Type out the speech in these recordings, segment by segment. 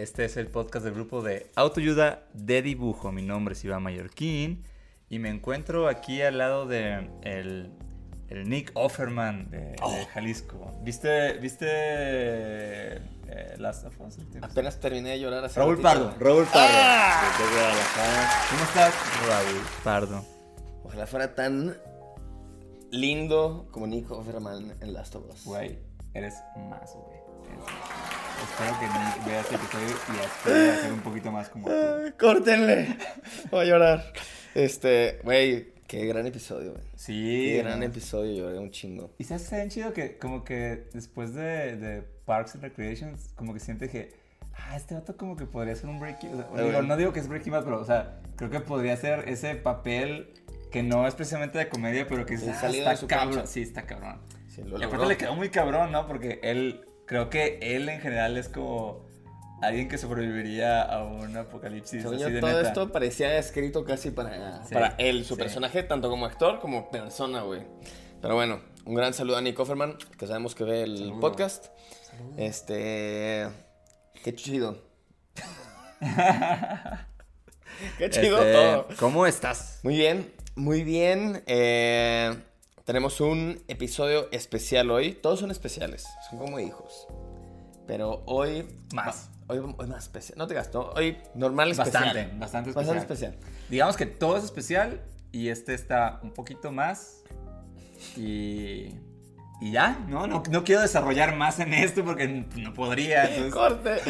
Este es el podcast del grupo de autoayuda de dibujo. Mi nombre es Iván Mallorquín y me encuentro aquí al lado de el, el Nick Offerman de, de Oh. Jalisco. ¿Viste, viste eh, Last of Us? Apenas terminé de llorar hace Raúl. Pardo, Raúl Pardo. ¡Ah! Guadalajara. ¿Cómo estás? Raúl Pardo. Ojalá fuera tan lindo como Nico Offerman en Last of Us. Güey, eres más, güey. Eres más. Espero que Nick vea este episodio y ser un poquito más como. Ay, ¡Córtenle! Voy a llorar. Este, güey, qué gran episodio, güey. Sí. Qué gran episodio, lloré un chingo. Y sabes que bien chido que como que después de, de Parks and Recreations, como que siente que, ah, este vato como que podría ser un Breaking, o sea, digo, bueno. no digo que es Breaking Bad, pero, o sea, creo que podría ser ese papel que no es precisamente de comedia, pero que Sí, ah, está cabrón. cancha. Sí, está cabrón. Sí, lo y aparte logró. le quedó muy cabrón, ¿no? Porque él, creo que él en general es como alguien que sobreviviría a un apocalipsis así de todo neta. esto parecía escrito casi para, Sí, para él, su sí. personaje, tanto como actor como persona, güey. Pero bueno, un gran saludo a Nico Offerman, que sabemos que ve el podcast. Este. Qué chido. qué chido Este, todo. ¿Cómo estás? Muy bien, muy bien. Eh, tenemos un episodio especial hoy. Todos son especiales, son como hijos. Pero hoy. Más. Hoy, hoy más especial. No te gasto. Hoy normal especial. Bastante, bastante especial. Bastante especial. Digamos que todo es especial y este está un poquito más. Y. Y ya, ¿no? No, no quiero desarrollar más en esto porque no podría. entonces- Corte.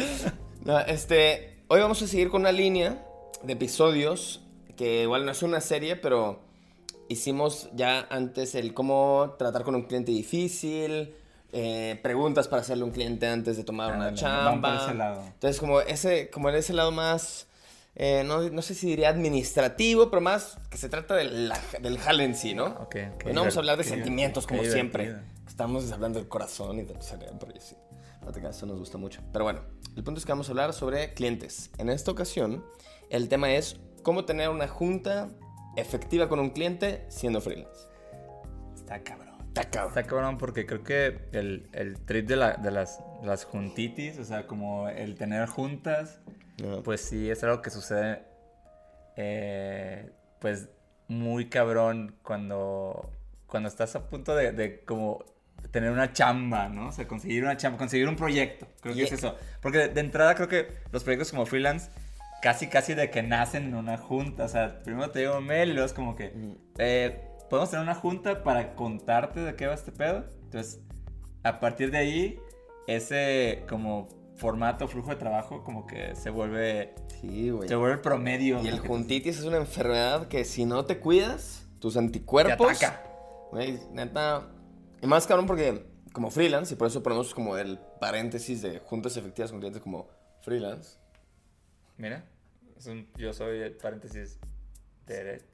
No, este, hoy vamos a seguir con una línea de episodios que igual no es una serie, pero hicimos ya antes el cómo tratar con un cliente difícil, eh, preguntas para hacerle a un cliente antes de tomar una por chamba. ese lado. Entonces, como ese, como en ese lado más, eh, no, no sé si diría administrativo, pero más que se trata del, la- del jale en sí, ¿no? Ok, ok. Hoy no vamos a hablar de Qué sentimientos como siempre. Estamos hablando del corazón y del cerebro y así. Eso nos gusta mucho. Pero bueno, el punto es que vamos a hablar sobre clientes. En esta ocasión, el tema es cómo tener una junta efectiva con un cliente siendo freelance. Está cabrón. Está cabrón. Está cabrón porque creo que el, el trip de, la- de las, las juntitis, o sea, como el tener juntas, pues sí es algo que sucede, eh, pues muy cabrón cuando, cuando estás a punto de, de como tener una chamba, ¿no? O sea, conseguir una chamba, conseguir un proyecto, creo que Y- es eso. Porque de, de entrada creo que los proyectos como freelance, casi casi de que nacen en una junta, o sea, primero te llega un mail y luego es como que, eh, podemos tener una junta para contarte de qué va este pedo. Entonces, a partir de ahí, ese como formato, flujo de trabajo, como que se vuelve, Sí, güey. se vuelve el promedio. Y el te- juntitis es una enfermedad que si no te cuidas, tus te anticuerpos... ataca. Güey, neta. Y más cabrón porque como freelance, y por eso ponemos como el paréntesis de juntas efectivas con clientes como freelance. Mira, es un- yo soy paréntesis derecho.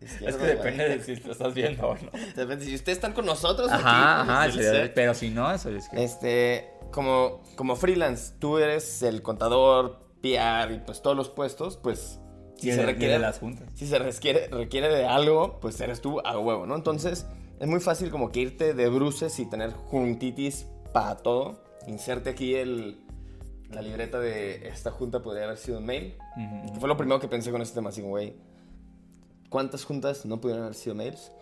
Es que depende de si lo estás viendo o no. Depende, Si ustedes están con nosotros Ajá, aquí, ajá, pero si no, eso es que... este, como, como freelance, tú eres el contador, PR y pues todos los puestos, pues si se requiere de las juntas. si se requiere, requiere de algo, pues eres tú a huevo, ¿no? Entonces, es muy fácil como que irte de bruces y tener juntitis para todo. Inserte aquí el, la libreta de esta junta podría haber sido un mail. Ujú, Que fue lo primero que pensé con este tema, así güey, ¿cuántas juntas no pudieron haber sido mails?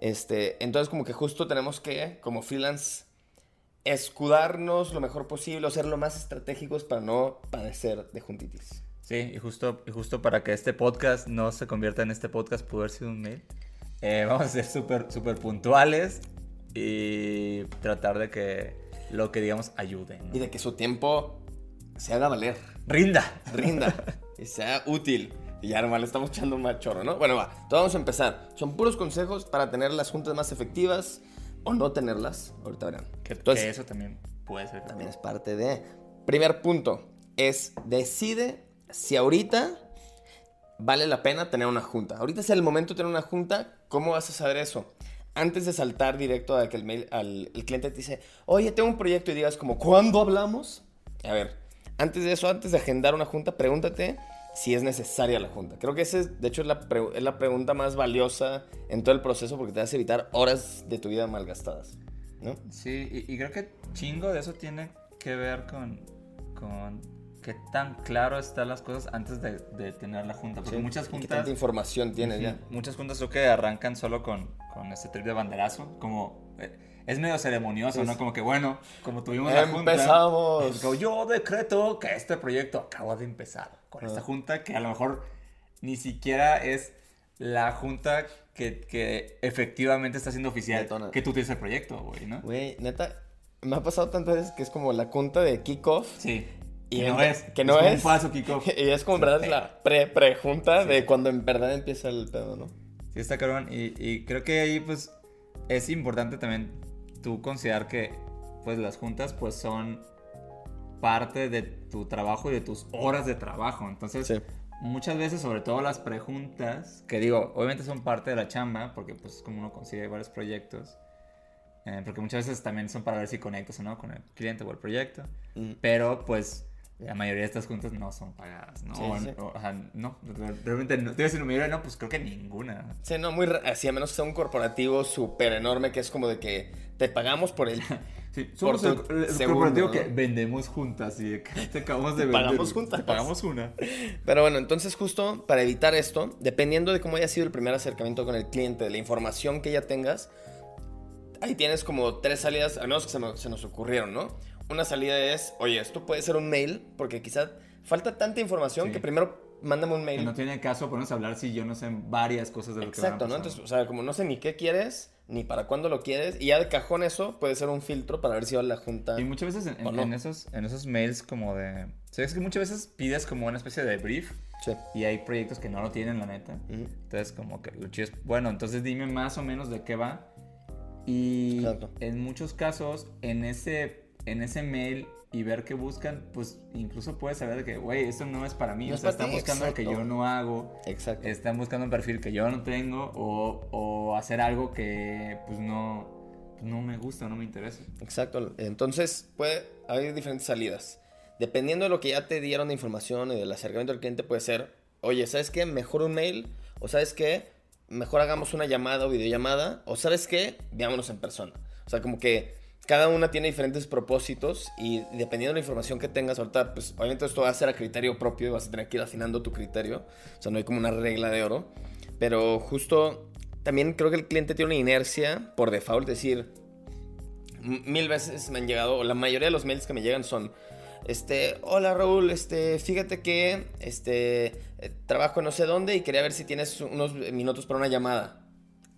Este, entonces como que justo tenemos que, como freelance, escudarnos lo mejor posible o ser lo más estratégicos para no padecer de juntitis. Sí, y justo, y justo para que este podcast no se convierta en este podcast, pudo haber sido un mail. eh, vamos a ser súper súper puntuales y tratar de que lo que digamos ayude. ¿no? Y de que su tiempo se haga valer. Rinda. rinda y sea útil. Y ya normal, estamos echando un machorro, ¿no? Bueno, va, entonces vamos a empezar. Son puros consejos para tener las juntas más efectivas o no tenerlas. Ahorita verán. Que, Entonces, que eso también puede ser. también es parte de... Primer punto, es decide si ahorita vale la pena tener una junta. Ahorita es el momento de tener una junta. ¿Cómo vas a saber eso? Antes de saltar directo a que el, mail, al el cliente te dice, oye, tengo un proyecto y digas como, ¿cuándo hablamos? A ver, antes de eso, antes de agendar una junta, pregúntate si es necesaria la junta. Creo que esa es, de hecho, es la, es la pregunta más valiosa en todo el proceso porque te a evitar horas de tu vida malgastadas. ¿no? Sí, y, y creo que chingo de eso tiene que ver con, con qué tan claro están las cosas antes de, de tener la junta. Porque Sí. muchas ¿Y qué juntas... tanta información tienes ya? Muchas juntas creo que arrancan solo con, con este trip de banderazo, como... eh, es medio ceremonioso, Sí, ¿no? sí. Como que, bueno, como tuvimos la junta... Empezamos. yo decreto que este proyecto acaba de empezar con esta Ah. junta que a lo mejor ni siquiera es la junta que, que efectivamente está siendo oficial que tú tienes el proyecto, güey, ¿no? Güey, neta, me ha pasado tantas veces que es como la junta de kickoff. Sí. Y que no es. que no es. un falso kickoff. Y es como en verdad es la pre-pre-junta de cuando en verdad empieza el pedo, ¿no? Sí, está cabrón. Y, y creo que ahí, pues, es importante también tú considerar que, pues, las juntas, pues, son parte de tu trabajo y de tus horas de trabajo. Entonces, Sí. muchas veces, sobre todo las prejuntas, que digo, obviamente son parte de la chamba, porque, pues, es como uno consigue varios proyectos. eh, porque muchas veces también son para ver si conectas o no con el cliente o el proyecto. Mm. Pero, pues, la mayoría de estas juntas no son pagadas, ¿no? Sí, O- sí. o- o sea, no, realmente no. Te iba a decir mayoría, no, pues creo que ninguna. Sí, no, muy así, a menos que sea un corporativo súper enorme que es como de que te pagamos por el... Sí, Por somos el, tu el segundo, corporativo ¿no? que vendemos juntas y te acabamos de vender. Pagamos juntas. Te pagamos una. Pero bueno, entonces justo para evitar esto, dependiendo de cómo haya sido el primer acercamiento con el cliente, de la información que ya tengas, ahí tienes como tres salidas, al menos que se, me- se nos ocurrieron, ¿no? Una salida es, oye, esto puede ser un mail, porque quizás falta tanta información Sí. que primero mándame un Que mail. no tiene caso ponernos a hablar si yo no sé varias cosas de lo que van a Exacto, ¿no? Entonces, o sea, como no sé ni qué quieres, ni para cuándo lo quieres, y ya de cajón eso puede ser un filtro para ver si va a la junta. Y muchas veces en, ¿O en- no? en esos, en esos mails como de... O sea, es que muchas veces pides como una especie de brief Sí. y hay proyectos que no lo tienen, la neta. Ujú. Entonces, como que lo chido es, bueno, entonces dime más o menos de qué va. Y Exacto. en muchos casos, en ese, en ese mail y ver qué buscan, pues incluso puedes saber de que, güey, esto no es para mí. No o sea, están ti, buscando lo que exacto. yo no hago. Exacto. Están buscando un perfil que yo no tengo o, o hacer algo que pues no, pues, no me gusta, no me interesa. Exacto. Entonces, puede haber diferentes salidas. Dependiendo de lo que ya te dieron de información y del acercamiento del cliente, puede ser, oye, ¿sabes qué? Mejor un mail. O ¿sabes qué? Mejor hagamos una llamada o videollamada. O ¿sabes qué? Veámonos en persona. O sea, como que cada una tiene diferentes propósitos y dependiendo de la información que tengas ahorita, pues obviamente esto va a ser a criterio propio y vas a tener que ir afinando tu criterio. O sea, no hay como una regla de oro. Pero justo también creo que el cliente tiene una inercia por default, decir, mil veces me han llegado, o la mayoría de los mails que me llegan son, este, hola Raúl, este, fíjate que, este, eh, trabajo en no sé dónde y quería ver si tienes unos minutos para una llamada.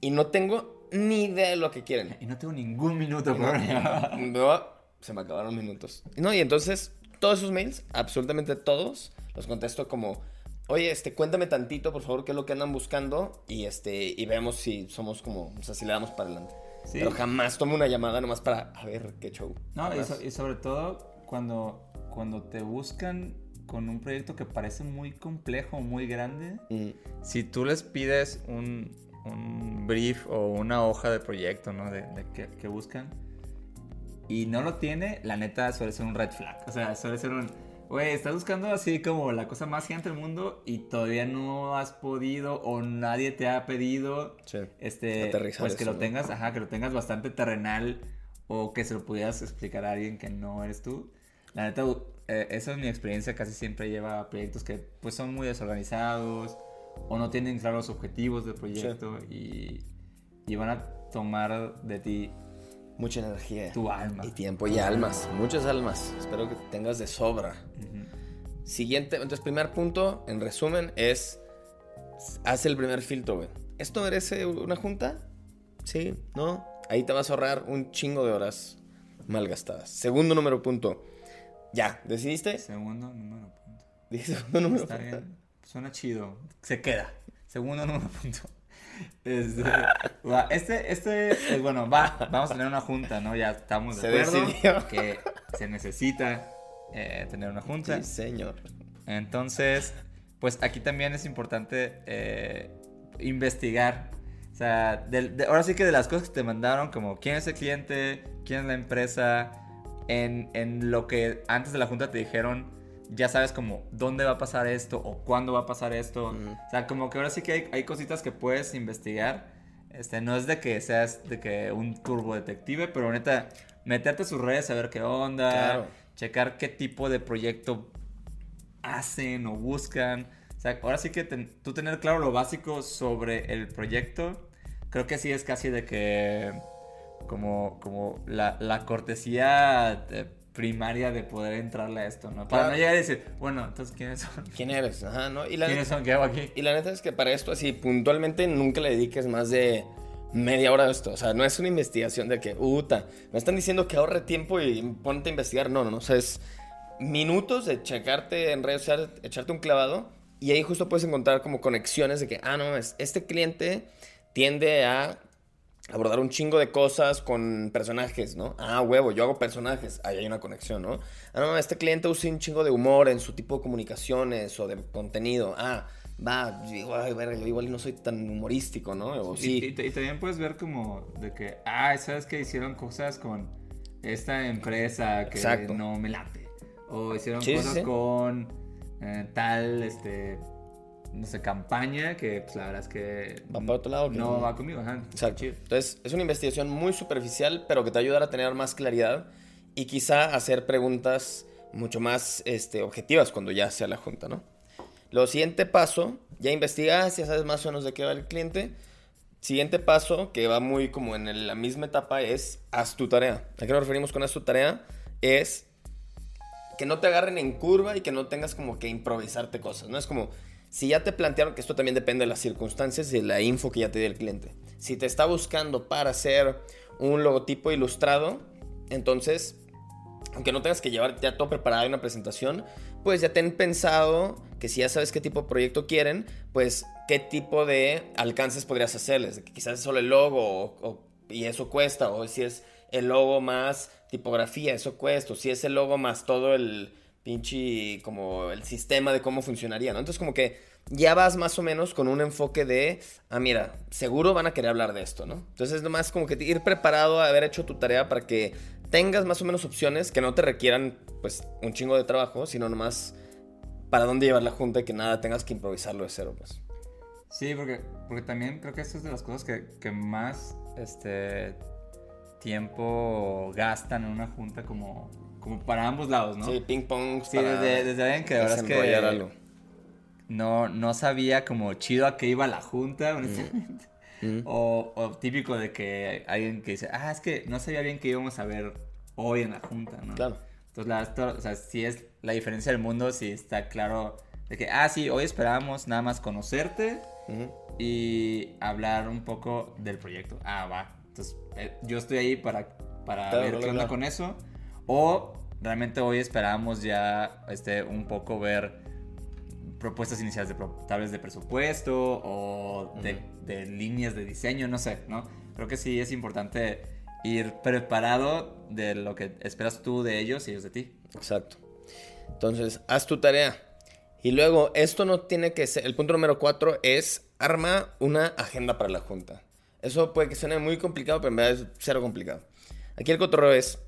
Y no tengo ni idea de lo que quieren. Y no tengo ningún minuto para No, se me acabaron minutos. No, y entonces, todos esos mails, absolutamente todos, los contesto como, oye, este, cuéntame tantito, por favor, qué es lo que andan buscando y, este, y vemos si somos como, o sea, si le damos para adelante. Sí. Pero jamás tomo una llamada nomás para a ver qué show. No, y, Jamás. so- y sobre todo cuando, cuando te buscan con un proyecto que parece muy complejo, muy grande, Mm, si tú les pides un, un brief o una hoja de proyecto, ¿no? De, de que, que buscan y no lo tiene, la neta suele ser un red flag. O sea, suele ser un, güey, estás buscando así como la cosa más gigante del mundo y todavía no has podido o nadie te ha pedido sí. este, Aterrizar pues que eso, lo ¿no? tengas, ajá, que lo tengas bastante terrenal o que se lo pudieras explicar a alguien que no eres tú. La neta, eh, esa es mi experiencia, casi siempre lleva a proyectos que pues son muy desorganizados o no tienen claros los objetivos del proyecto y, y van a tomar de ti Mucha energía. tu alma. Y tiempo y almas. Muchas almas. Espero que tengas de sobra. Ujú. Siguiente, entonces, primer punto, en resumen, es. Haz el primer filtro, güey. ¿Esto merece una junta? Sí, ¿no? Ahí te vas a ahorrar un chingo de horas malgastadas. Segundo número punto. Ya, ¿decidiste? Segundo número punto. Dije segundo número Está punto. bien. Suena chido. Se queda. Segundo número punto. Este, va, este, este, eh, bueno, va, vamos a tener una junta, ¿no? Ya estamos de Se acuerdo decidió. que se necesita eh, tener una junta. Sí, señor. Entonces, pues aquí también es importante eh, investigar. O sea, de- ahora sí que de las cosas que te mandaron, como quién es el cliente, quién es la empresa, en, en lo que antes de la junta te dijeron, ya sabes como dónde va a pasar esto o cuándo va a pasar esto. O sea, como que ahora sí que hay, hay cositas que puedes investigar. Este, no es de que seas de que un turbo detective, pero neta, meterte a sus redes a ver qué onda, Claro. checar qué tipo de proyecto hacen o buscan. O sea, ahora sí que ten- tú tener claro lo básico sobre el proyecto, creo que sí es casi de que como, como la, la cortesía eh, primaria de poder entrarle a esto, ¿no? Para Claro. no llegar y decir, bueno, entonces ¿quiénes son? ¿Quién eres? Ajá, ¿no? Y la, ¿Quiénes son? ¿Qué hago aquí? y la neta es que para esto, así, puntualmente, nunca le dediques más de media hora a esto. O sea, no es una investigación de que, puta, me están diciendo que ahorre tiempo y ponte a investigar. No, no, no. O sea, es minutos de checarte en redes sociales, echarte un clavado y ahí justo puedes encontrar como conexiones de que, ah, no, es, este cliente tiende a abordar un chingo de cosas con personajes, ¿no? Ah, huevo, yo hago personajes. Ahí hay una conexión, ¿no? Ah, no, este cliente usa un chingo de humor en su tipo de comunicaciones o de contenido. Ah, va, igual, verga, yo igual no soy tan humorístico, ¿no? O sí. y- y también puedes ver como de que, ah, sabes que hicieron cosas con esta empresa que Exacto. no me late. O hicieron sí, cosas sí. con eh, tal, este, no sé, campaña que pues la verdad es que Va para otro lado, No no. va conmigo, ajá. Exacto. Entonces, es una investigación muy superficial, pero que te ayudará a tener más claridad y quizá hacer preguntas mucho más este, objetivas cuando ya sea la junta, ¿no? Lo siguiente paso, ya investigas, ya sabes más o menos de qué va el cliente. Siguiente paso, que va muy como en la misma etapa, es haz tu tarea. ¿A qué nos referimos con haz tu tarea? Es que no te agarren en curva y que no tengas como que improvisarte cosas. No es como, si ya te plantearon, que esto también depende de las circunstancias y de la info que ya te dio el cliente. Si te está buscando para hacer un logotipo ilustrado, entonces, aunque no tengas que llevar ya todo preparado en una presentación, pues ya ten pensado que si ya sabes qué tipo de proyecto quieren, pues qué tipo de alcances podrías hacerles. Quizás es solo el logo y eso cuesta, o si es el logo más tipografía, eso cuesta, o si es el logo más todo el pinche como el sistema de cómo funcionaría, ¿no? Entonces como que ya vas más o menos con un enfoque de, ah, mira, seguro van a querer hablar de esto, ¿no? Entonces es nomás como que ir preparado a haber hecho tu tarea para que tengas más o menos opciones que no te requieran pues un chingo de trabajo, sino nomás para dónde llevar la junta y que nada tengas que improvisarlo de cero, pues. Sí, porque, porque también creo que eso es de las cosas que, que más este, tiempo gastan en una junta como, como para ambos lados, ¿no? Sí, ping pong. Sí, desde, desde alguien que la verdad es que algo. no, no sabía como chido a qué iba la junta, honestamente. Mm. O, o típico de que alguien que dice, ah, es que no sabía bien qué íbamos a ver hoy en la junta, ¿no? Claro. Entonces, la, o sea, sí es la diferencia del mundo, sí está claro de que, ah, sí, hoy esperábamos nada más conocerte y hablar un poco del proyecto. Ah, va. Entonces, eh, yo estoy ahí para, para Claro, ver claro, qué onda claro. con eso. O realmente hoy esperábamos ya este, un poco ver propuestas iniciales de tal vez de presupuesto o de, de líneas de diseño, no sé, ¿no? Creo que sí es importante ir preparado de lo que esperas tú de ellos y ellos de ti. Exacto. Entonces, haz tu tarea. Y luego, esto no tiene que ser. El punto número cuatro es arma una agenda para la junta. Eso puede que suene muy complicado, pero en verdad es cero complicado. Aquí el cotorreo es.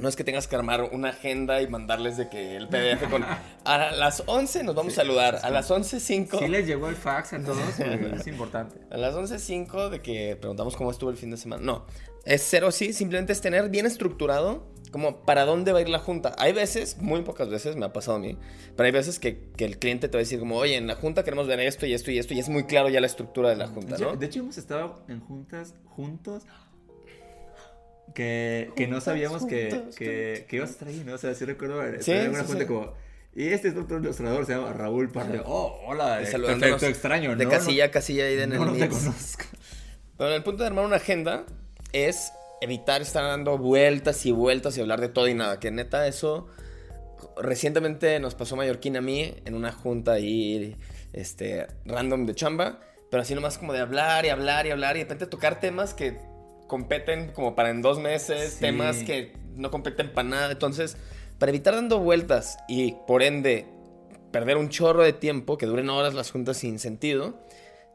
No es que tengas que armar una agenda y mandarles de que el PDF con. A las 11 nos vamos a saludar. A las 11.05. Sí les llegó el fax a todos, es importante. A las 11.05 de que preguntamos cómo estuvo el fin de semana. No, es cero sí, simplemente es tener bien estructurado como para dónde va a ir la junta. Hay veces, muy pocas veces me ha pasado a mí, pero hay veces que, que el cliente te va a decir como, oye, en la junta queremos ver esto y esto y esto y es muy claro ya la estructura de la junta, ¿no? de hecho, hemos estado en juntas juntos que, que no sabíamos que, que, que ibas a estar ahí, ¿no? O sea, sí recuerdo estar Sí, en una sí, sí. como... Y este es otro ilustrador, se llama Raúl Parle. Oh, hola, Y eh, perfecto, extraño, De ¿no? casilla a casilla ahí en no, el no te conozco. Pero el punto de armar una agenda es evitar estar dando vueltas y vueltas y hablar de todo y nada. Que neta, eso recientemente nos pasó Mallorquín a mí en una junta ahí, este, random de chamba. Pero así nomás como de hablar y hablar y hablar y de repente tocar temas que competen como para en dos meses, Sí. temas que no competen para nada. Entonces, para evitar dando vueltas y por ende perder un chorro de tiempo, que duren horas las juntas sin sentido,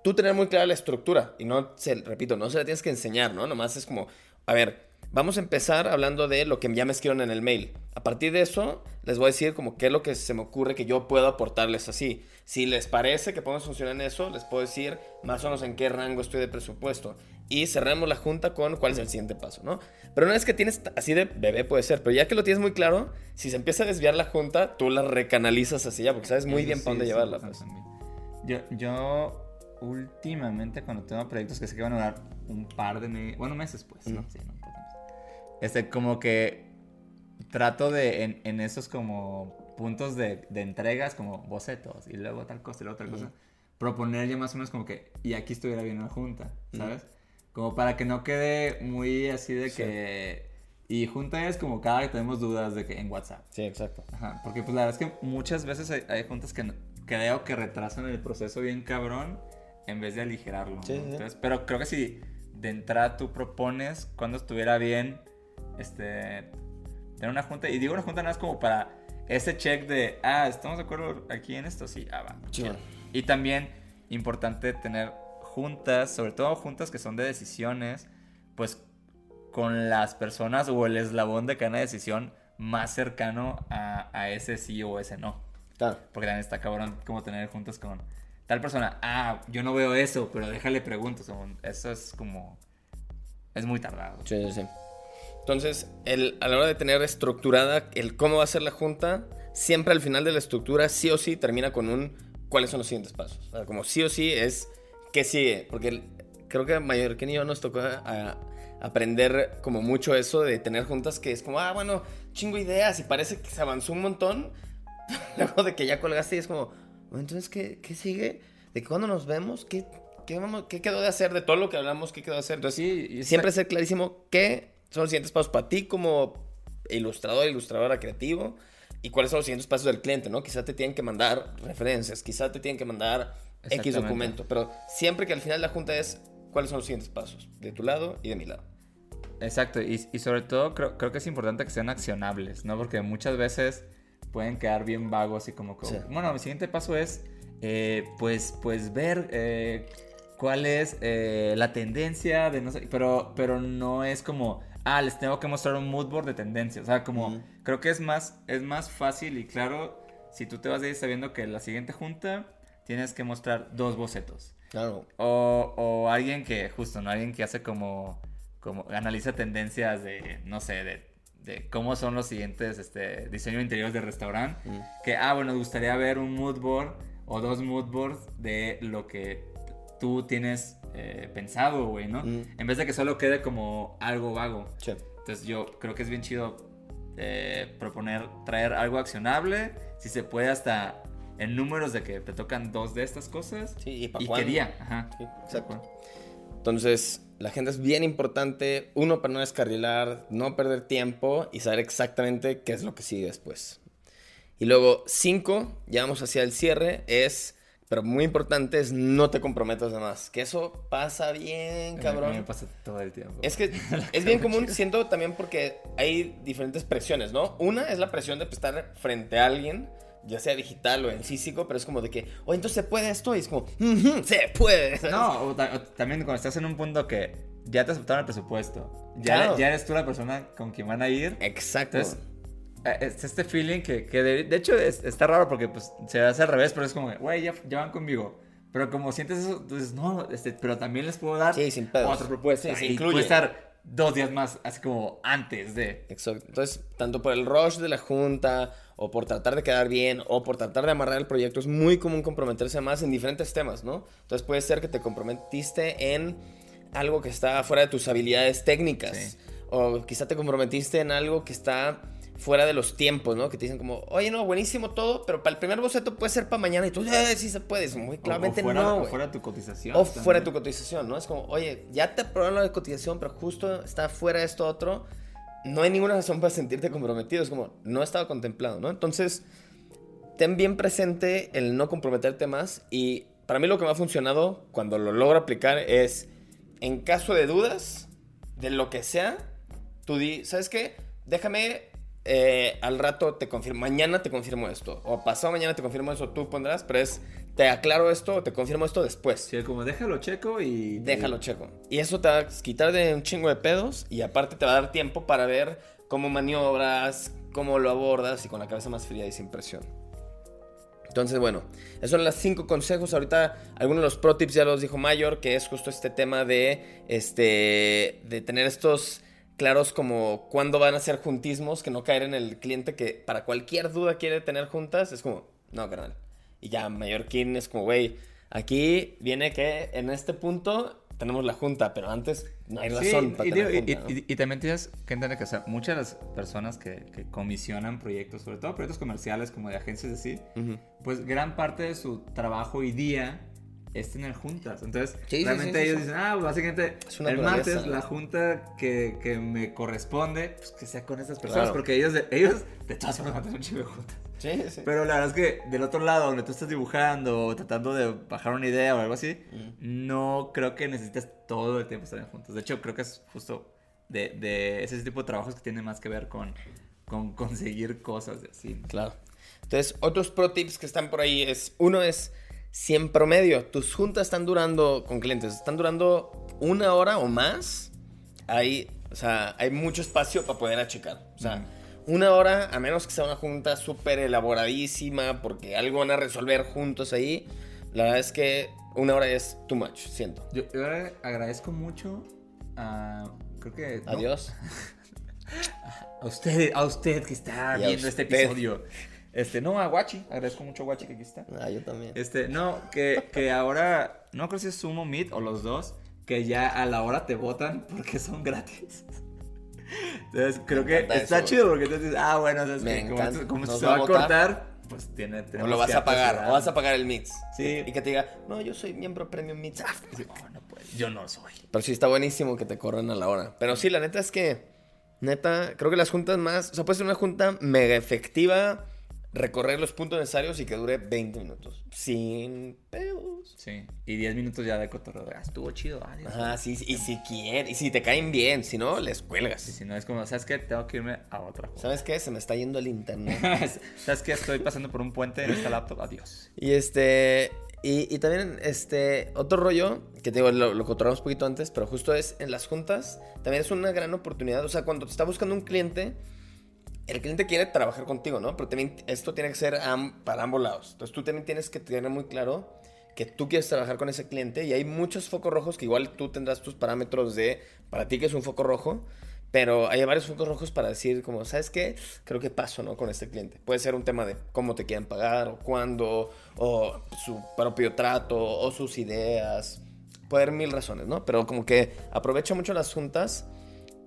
tú tener muy clara la estructura y no, se, repito, no se la tienes que enseñar, ¿no? Nomás es como, a ver, vamos a empezar hablando de lo que ya me escribieron en el mail. A partir de eso, les voy a decir como qué es lo que se me ocurre que yo puedo aportarles así. Si les parece que podemos funcionar en eso, les puedo decir más o menos en qué rango estoy de presupuesto. Y cerramos la junta con cuál es el siguiente paso, ¿no? Pero una vez que tienes así de bebé puede ser, pero ya que lo tienes muy claro, si se empieza a desviar la junta, tú la recanalizas así ya, porque sabes muy bien para dónde llevarla. Pues. Yo, yo últimamente cuando tengo proyectos que sé que van a durar un par de meses, bueno, meses pues, ¿no? Sí, no, este, como que trato de, en, en esos como puntos de, de, entregas, como bocetos, y luego tal cosa y luego tal cosa, proponer ya más o menos como que, y aquí estuviera bien una junta, ¿sabes? Como para que no quede muy así de que... Y junta es como cada que tenemos dudas de que en WhatsApp. Sí, exacto. Ajá, porque pues la verdad es que muchas veces hay, hay juntas que creo que retrasan el proceso bien cabrón en vez de aligerarlo. Sí, Entonces, pero creo que si de entrada tú propones cuando estuviera bien este tener una junta y digo una junta nada más como para ese check de ah estamos de acuerdo aquí en esto sí ah va y también importante tener juntas sobre todo juntas que son de decisiones pues con las personas o el eslabón de cada decisión más cercano a, a ese sí o ese no claro porque también está cabrón como tener juntas con tal persona, ah, yo no veo eso, pero déjale preguntas. Eso es como. Es muy tardado. Sí, sí, sí. Entonces, el, a la hora de tener estructurada el cómo va a ser la junta, siempre al final de la estructura, sí o sí, termina con un cuáles son los siguientes pasos. O sea, como sí o sí es qué sigue. Porque creo que mayor que ni yo nos tocó a, aprender como mucho eso de tener juntas que es como, ah, bueno, chingo ideas y parece que se avanzó un montón. Luego de que ya colgaste y es como, entonces, ¿qué, qué sigue? ¿De cuándo nos vemos? ¿Qué, qué, vamos, ¿Qué quedó de hacer? De todo lo que hablamos, ¿qué quedó de hacer? Entonces, sí, siempre ser clarísimo qué son los siguientes pasos para ti como ilustrador, ilustradora creativo y cuáles son los siguientes pasos del cliente, ¿no? Quizá te tienen que mandar referencias, quizá te tienen que mandar X documento, pero siempre que al final la junta es cuáles son los siguientes pasos, de tu lado y de mi lado. Exacto, y, y sobre todo creo, creo, que es importante que sean accionables, ¿no? Porque muchas veces pueden quedar bien vagos y como, como bueno, mi siguiente paso es, eh, pues, pues ver eh, cuál es eh, la tendencia de no sé, pero, pero no es como, ah, les tengo que mostrar un mood board de tendencia, o sea, como, creo que es más, es más fácil y claro si tú te vas a ir sabiendo que la siguiente junta tienes que mostrar dos bocetos. Claro. O, o alguien que, justo, ¿no? Alguien que hace como, como, analiza tendencias de, no sé, de de cómo son los siguientes este, diseños interiores de restaurante. Que, ah, bueno, nos gustaría ver un mood board o dos mood boards de lo que tú tienes eh, pensado, güey, ¿no? Mm. En vez de que solo quede como algo vago. Entonces yo creo que es bien chido eh, proponer, traer algo accionable, si se puede hasta en números de que te tocan dos de estas cosas. Sí, y, y qué día. Ajá. exacto. Entonces, la agenda es bien importante. Uno, para no descarrilar, no perder tiempo y saber exactamente qué es lo que sigue después. Y luego, cinco, ya vamos hacia el cierre, es, pero muy importante, es no te comprometas de más. Que eso pasa bien, cabrón. me pasa todo el tiempo. Es que es bien común, siento también porque hay diferentes presiones, ¿no? Una es la presión de estar frente a alguien ya sea digital o en físico, pero es como de que, oye, entonces se puede esto, y es como, se puede. No, o, también cuando estás en un punto que ya te aceptaron el presupuesto, ya, ya eres tú la persona con quien van a ir. Exacto. Entonces, este feeling que, que de, hecho está raro porque pues se hace al revés, pero es como, güey, ya, ya, van conmigo. Pero como sientes eso, entonces, no, este, pero también les puedo dar sí, sin otra propuesta. Sí, y puede estar dos días más, así como antes de. Exacto. Entonces, tanto por el rush de la junta o por tratar de quedar bien, o por tratar de amarrar el proyecto, es muy común comprometerse más en diferentes temas, ¿no? Entonces puede ser que te comprometiste en algo que está fuera de tus habilidades técnicas, o quizá te comprometiste en algo que está fuera de los tiempos, ¿no? Que te dicen como, oye, no, buenísimo todo, pero para el primer boceto puede ser para mañana y tú, eh, sí se puede, muy claramente fuera, no. O fuera tu cotización. O fuera de tu cotización, ¿no? Es como, oye, ya te aprobaron la cotización, pero justo está fuera de esto otro no hay ninguna razón para sentirte comprometido. Es como, no estaba contemplado, ¿no? Entonces, ten bien presente el no comprometerte más. Y para mí lo que me ha funcionado cuando lo logro aplicar es, en caso de dudas, de lo que sea, tú di, ¿sabes qué? Déjame eh, al rato te confirmo, mañana te confirmo esto, o pasado mañana te confirmo eso, tú pondrás, pero es, te aclaro esto o te confirmo esto después. Sí, como déjalo checo y... Déjalo checo. Y eso te va a quitar de un chingo de pedos y aparte te va a dar tiempo para ver cómo maniobras, cómo lo abordas y con la cabeza más fría y sin presión. Entonces, bueno, esos son los cinco consejos. Ahorita algunos de los pro tips ya los dijo Mayor, que es justo este tema de, este, de tener estos claros como cuándo van a ser juntismos, que no caer en el cliente que para cualquier duda quiere tener juntas. Es como, no, carnal. Y ya Mallorquín es como, güey, aquí viene que en este punto tenemos la junta, pero antes no hay Sí, razón para y, tener digo, junta, y- ¿no? y- y también tienes que entender que o sea, muchas de las personas que, que comisionan proyectos, sobre todo proyectos comerciales como de agencias así, Ujú. pues gran parte de su trabajo y día es tener juntas. Entonces, Sí, realmente sí, sí, ellos dicen, ah, básicamente Es una el martes ¿no? la junta que, que me corresponde, pues que sea con estas personas, Claro. porque ellos, ellos de todas formas van a tener un chingo de juntas. Sí, sí. Pero la verdad es que del otro lado, donde tú estás dibujando o tratando de bajar una idea o algo así, no creo que necesites todo el tiempo estar en juntos. De hecho, creo que es justo de, de ese tipo de trabajos que tiene más que ver con, con conseguir cosas así. Claro. Entonces, otros pro tips que están por ahí es, uno es, si en promedio tus juntas están durando con clientes, están durando una hora o más, hay, o sea, hay mucho espacio para poder achicar. O sea, una hora, a menos que sea una junta súper elaboradísima, porque algo van a resolver juntos ahí, la verdad es que una hora es too much, siento. Yo, yo agra- agradezco mucho a... Creo que... ¿no? Adiós. A usted, a usted que está Y viendo este episodio. Este, no, a Guachi. Agradezco mucho a Guachi que aquí está. Ah, yo también. Este, no, que, que ahora, no creo si es Sumo Meet o los dos, que ya a la hora te votan porque son gratis. Entonces, creo que está eso. chido porque entonces dices, ah, bueno, ¿sabes Me como, esto- se va a votar. cortar, pues tiene, O lo vas a pagar, o vas a pagar el mix. Sí. Y que te diga, no, yo soy miembro premium mix. Ah, oh, no puede, Yo no soy. Pero sí está buenísimo que te corran a la hora. Pero sí, la neta es que, neta, creo que las juntas más, o sea, puede ser una junta mega efectiva, recorrer los puntos necesarios y que dure 20 minutos. Sin pedos. Sí. Y 10 minutos ya de cotorreo. Ah, estuvo chido. Adiós. Ajá, sí, sí, y si quieren, y si te caen bien, si no, les Y cuelgas. si no, es como, ¿sabes qué? Tengo que irme a otra junta. ¿Sabes qué? Se me está yendo el internet. ¿Sabes qué? Estoy pasando por un puente en esta laptop. Adiós. Y este. Y, y también, este. Otro rollo, que te digo, lo, lo cotorramos un poquito antes, pero justo es en las juntas, también es una gran oportunidad. O sea, cuando te está buscando un cliente, el cliente quiere trabajar contigo, ¿no? Pero también esto tiene que ser para ambos lados. Entonces tú también tienes que tener muy claro que tú quieres trabajar con ese cliente y hay muchos focos rojos que igual tú tendrás tus parámetros de para ti que es un foco rojo. Pero hay varios focos rojos para decir, como, ¿sabes qué? Creo que paso, ¿no? Con este cliente. Puede ser un tema de cómo te quieren pagar, o cuándo, o su propio trato, o sus ideas. Puede haber mil razones, ¿no? Pero como que aprovecha mucho las juntas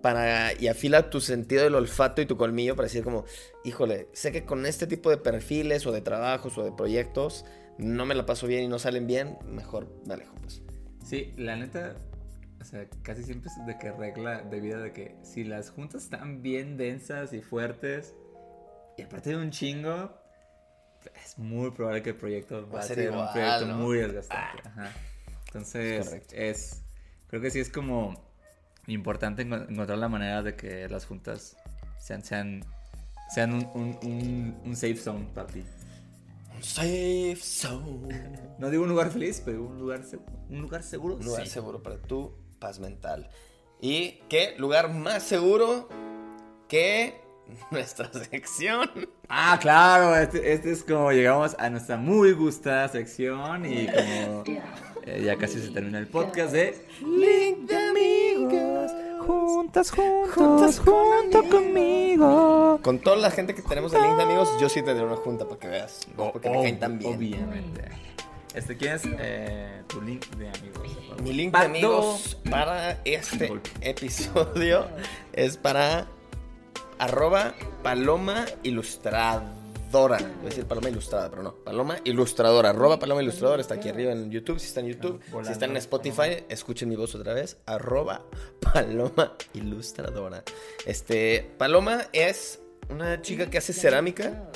para, y afila tu sentido del olfato y tu colmillo para decir como, híjole, sé que con este tipo de perfiles o de trabajos o de proyectos no me la paso bien y no salen bien, mejor me alejo, pues. Sí, la neta, o sea, casi siempre es de que regla de vida de que si las juntas están bien densas y fuertes, y aparte de un chingo, es muy probable que el proyecto va, a ser, igual, un proyecto ¿no? muy desgastante. Ajá. Entonces, es, creo que sí es como importante enco- encontrar la manera de que las juntas sean, sean, sean un, un- un- un safe zone para ti. Safe zone. No digo un lugar feliz, pero un lugar, un lugar seguro. Un lugar sí. seguro para tu paz mental. ¿Y qué lugar más seguro que nuestra sección? Ah, claro, este, este es como llegamos a nuestra muy gustada sección y como eh, ya casi se termina el podcast de. Juntas, Juntas junto conmigo. Con toda la gente que tenemos de Link de amigos, yo sí tendré una junta para que veas. ¿no? Porque me caen tan bien. Obviamente. Este, ¿quién es eh, tu link de amigos? Mi link Pato. de amigos para este episodio es para arroba paloma ilustradora. Voy a decir paloma ilustrada, pero no. Paloma ilustradora. Arroba paloma ilustradora. Está aquí arriba en YouTube. Si está en YouTube. Volando. Si está en Spotify, escuchen mi voz otra vez. Arroba paloma ilustradora. Este, Paloma es una chica que hace cerámica.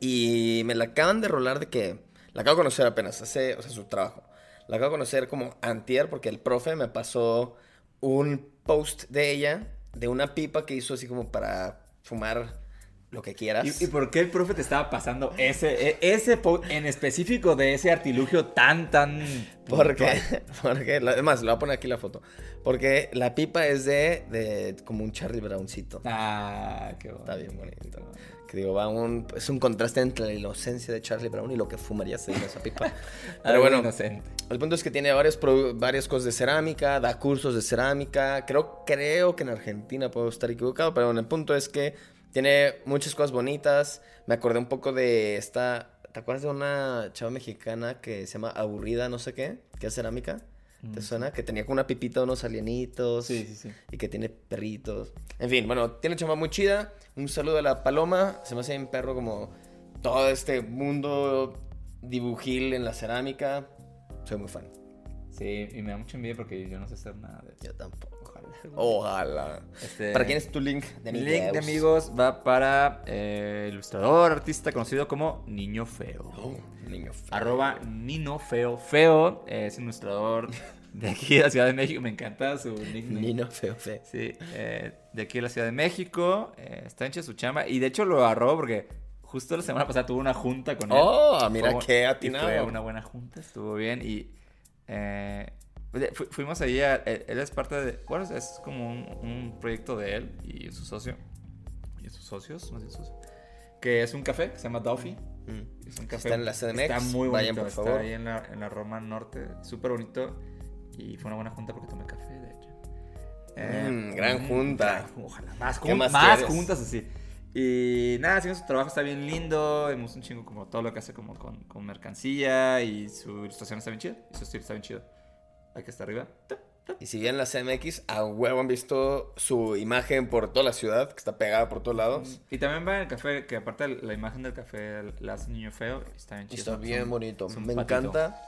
Y me la acaban de rolar de que. La acabo de conocer apenas, hace, o sea, su trabajo. La acabo de conocer como antier porque el profe me pasó un post de ella, de una pipa que hizo así como para fumar lo que quieras. ¿Y, y por qué el profe te estaba pasando ese, e- ese en específico de ese artilugio tan, tan... Porque, porque, lo- además, le voy a poner aquí la foto. Porque la pipa es de, de como un Charlie Browncito. Ah, qué bueno. Está bien bonito. Que digo, va un, es un contraste entre la inocencia de Charlie Brown y lo que fumarías en esa pipa. Pero bueno, inocente. el punto es que tiene varios, varias cosas de cerámica, da cursos de cerámica. Creo, creo que en Argentina puedo estar equivocado, pero bueno, el punto es que tiene muchas cosas bonitas. Me acordé un poco de esta. ¿Te acuerdas de una chava mexicana que se llama Aburrida, no sé qué? Que es cerámica. ¿Te suena? Que tenía como una pipita, unos alienitos. Sí, sí, sí. Y que tiene perritos. En fin, bueno, tiene chamba muy chida. Un saludo a la paloma. Se me hace un perro como todo este mundo dibujil en la cerámica. Soy muy fan. Sí, y me da mucha envidia porque yo no sé hacer nada de eso. Yo tampoco. Ojalá. Este, ¿Para quién es tu link de Mi amigos? link de amigos va para eh, ilustrador, artista conocido como Niño Feo. Oh, niño feo. Arroba Nino Feo. Feo eh, es un ilustrador de aquí de la Ciudad de México. Me encanta su nickname. Niño feo, feo. Sí, eh, de aquí de la Ciudad de México. eh, está hecha su chamba. Y de hecho lo agarró porque justo la semana pasada tuve una junta con él. Oh, mira Fue- qué y atinado. Fue una buena junta, estuvo bien. Y eh, fu- fuimos allí. a- él, él es parte de. Bueno, es- es como un, un proyecto de él y su socio. Y sus socios, no sé, socios. Que es un café que se llama Duffy. Mm. Es un café. Está en la CDMX, Está muy bonito. vayan, por está favor. ahí en la, en la Roma Norte. Súper bonito. Y fue una buena junta porque tomé café, de hecho. Mm, gran junta. gran- ojalá. Más, ¿Qué jun- más más juntas así. Y nada, sí, su trabajo está bien lindo. Hemos un chingo como todo lo que hace como con, con mercancía. Y su ilustración está bien chida. Y su estilo está bien chido. Aquí está arriba. Y si bien la CMX, a huevo han visto su imagen por toda la ciudad, que está pegada por todos lados. Y también va en el café, que aparte la imagen del café la hace niño feo. Está bien chido. está bien bonito. Me patito. encanta.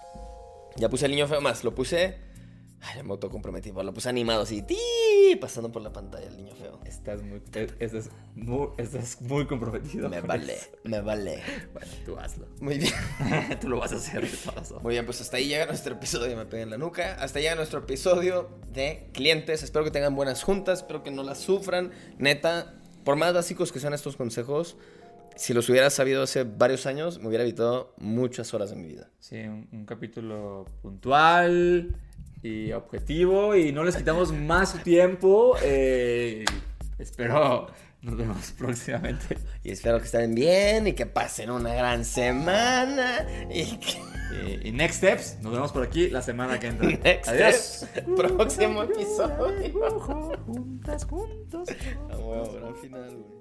Ya puse el niño feo más. Lo puse. Ay, me autocomprometí. pero Lo puse animado así. Pasando por la pantalla el niño feo. Estás muy, eh, estás muy, estás muy comprometido. Me vale. eso. Me vale. Bueno, tú hazlo. Muy bien. tú lo vas a hacer. de formas. Muy bien, pues hasta ahí llega nuestro episodio. Me pegué en la nuca. Hasta ahí llega nuestro episodio de clientes. Espero que tengan buenas juntas. Espero que no las sufran. Neta, por más básicos que sean estos consejos, si los hubiera sabido hace varios años, me hubiera evitado muchas horas de mi vida. Sí, un, un capítulo puntual y objetivo y no les quitamos más su tiempo. eh, espero nos vemos próximamente. Y espero que estén bien y que pasen una gran semana. Y que. Y, y Next Steps, nos vemos por aquí la semana que entra. Next Adiós. Steps, próximo episodio. Juntas, juntos. A huevo, gran final, güey.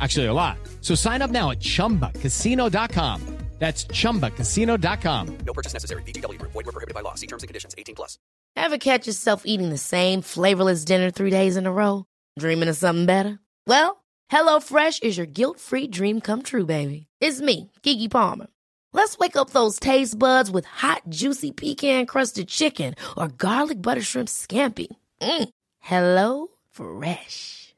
Actually, a lot. So sign up now at chumbacasino.com. That's chumbacasino.com. No purchase necessary. VGW Group. Void were prohibited by law. See terms and conditions. 18 plus. Ever catch yourself eating the same flavorless dinner three days in a row? Dreaming of something better? Well, HelloFresh is your guilt-free dream come true, baby. It's me, Kiki Palmer. Let's wake up those taste buds with hot, juicy pecan-crusted chicken or garlic butter shrimp scampi. Mm. Hello Fresh.